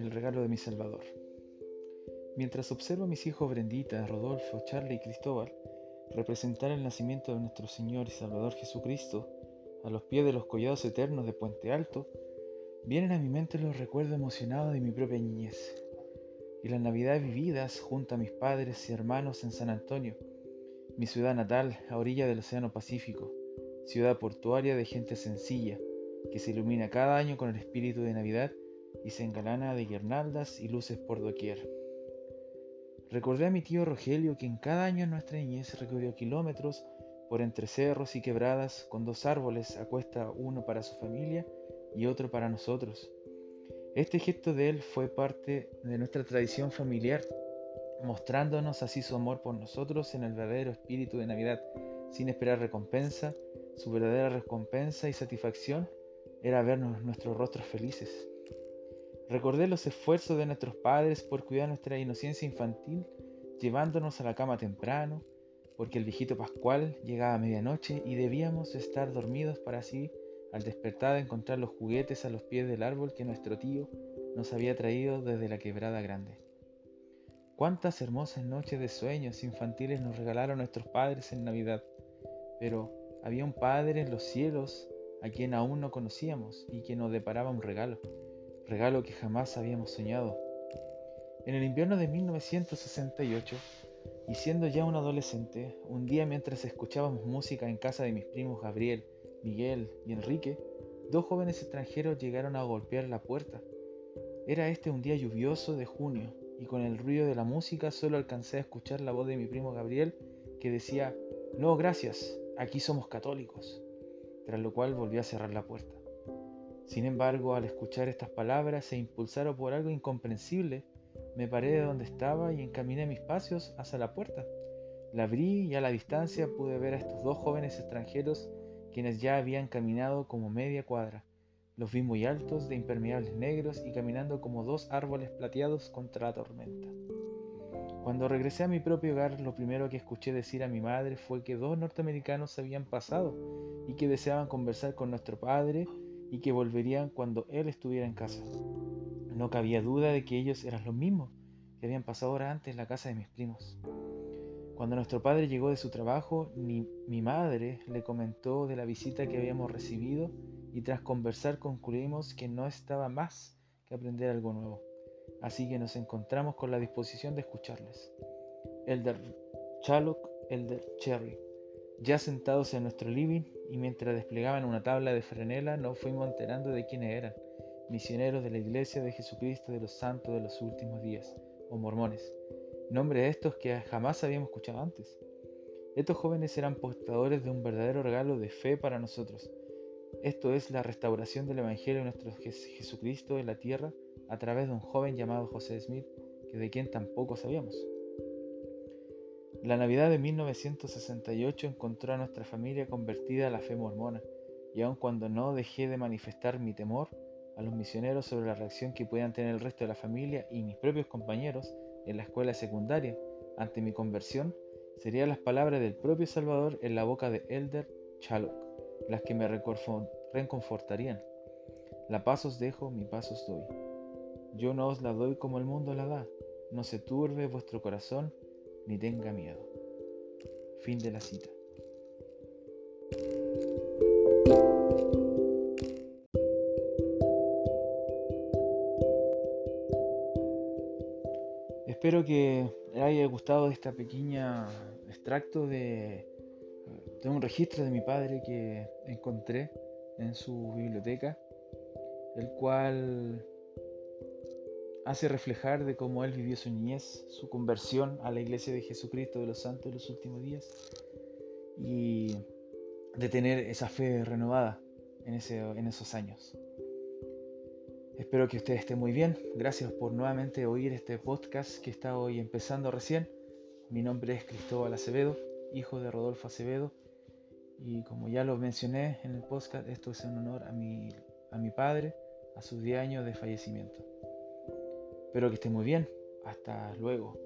de mi Salvador. Mientras observo a mis hijos Brendita, Rodolfo, Charlie y Cristóbal representar el nacimiento de nuestro Señor y Salvador Jesucristo a los pies de los collados eternos de Puente Alto, vienen a mi mente los recuerdos emocionados de mi propia niñez y las navidades vividas junto a mis padres y hermanos en San Antonio, mi ciudad natal a orilla del Océano Pacífico, ciudad portuaria de gente sencilla, que se ilumina cada año con el espíritu de Navidad y se engalana de guirnaldas y luces por doquier. Recordé a mi tío Rogelio que en cada año en nuestra niñez recorrió kilómetros por entre cerros y quebradas con dos árboles a cuesta uno para su familia y otro para nosotros. Este gesto de él fue parte de nuestra tradición familiar, mostrándonos así su amor por nosotros en el verdadero espíritu de Navidad, sin esperar recompensa. Su verdadera recompensa y satisfacción era vernos nuestros rostros felices. Recordé los esfuerzos de nuestros padres por cuidar nuestra inocencia infantil, llevándonos a la cama temprano, porque el viejito Pascual llegaba a medianoche y debíamos estar dormidos para así, al despertar, encontrar los juguetes a los pies del árbol que nuestro tío nos había traído desde la quebrada grande. Cuántas hermosas noches de sueños infantiles nos regalaron nuestros padres en Navidad, pero había un Padre en los cielos a quien aún no conocíamos y que nos deparaba un regalo, regalo que jamás habíamos soñado. En el invierno de 1968, y siendo ya un adolescente, un día mientras escuchábamos música en casa de mis primos Gabriel, Miguel y Enrique, dos jóvenes extranjeros llegaron a golpear la puerta. Era este un día lluvioso de junio, y con el ruido de la música solo alcancé a escuchar la voz de mi primo Gabriel que decía, no, gracias, aquí somos católicos tras lo cual volvió a cerrar la puerta. Sin embargo, al escuchar estas palabras e impulsado por algo incomprensible, me paré de donde estaba y encaminé mis pasos hacia la puerta. La abrí y a la distancia pude ver a estos dos jóvenes extranjeros quienes ya habían caminado como media cuadra. Los vi muy altos, de impermeables negros y caminando como dos árboles plateados contra la tormenta. Cuando regresé a mi propio hogar, lo primero que escuché decir a mi madre fue que dos norteamericanos habían pasado y que deseaban conversar con nuestro padre y que volverían cuando él estuviera en casa. No cabía duda de que ellos eran los mismos que habían pasado horas antes en la casa de mis primos. Cuando nuestro padre llegó de su trabajo, mi, mi madre le comentó de la visita que habíamos recibido y tras conversar concluimos que no estaba más que aprender algo nuevo así que nos encontramos con la disposición de escucharles. Elder Chaloc, Elder Cherry, ya sentados en nuestro living y mientras desplegaban una tabla de frenela nos fuimos enterando de quiénes eran, misioneros de la Iglesia de Jesucristo de los Santos de los Últimos Días, o mormones, nombre de estos que jamás habíamos escuchado antes. Estos jóvenes eran portadores de un verdadero regalo de fe para nosotros. Esto es la restauración del Evangelio de nuestro Jesucristo en la tierra a través de un joven llamado José Smith, que de quien tampoco sabíamos. La Navidad de 1968 encontró a nuestra familia convertida a la fe mormona, y aun cuando no dejé de manifestar mi temor a los misioneros sobre la reacción que puedan tener el resto de la familia y mis propios compañeros en la escuela secundaria ante mi conversión, serían las palabras del propio Salvador en la boca de Elder Chaloc, las que me reconfortarían. La paz os dejo, mi paz os doy. Yo no os la doy como el mundo la da. No se turbe vuestro corazón ni tenga miedo. Fin de la cita. Espero que haya gustado esta pequeña extracto de, de un registro de mi padre que encontré en su biblioteca, el cual hace reflejar de cómo él vivió su niñez, su conversión a la iglesia de Jesucristo de los Santos de los últimos días y de tener esa fe renovada en, ese, en esos años. Espero que ustedes estén muy bien. Gracias por nuevamente oír este podcast que está hoy empezando recién. Mi nombre es Cristóbal Acevedo, hijo de Rodolfo Acevedo. Y como ya lo mencioné en el podcast, esto es en honor a mi, a mi padre, a sus 10 años de fallecimiento. Espero que esté muy bien. Hasta luego.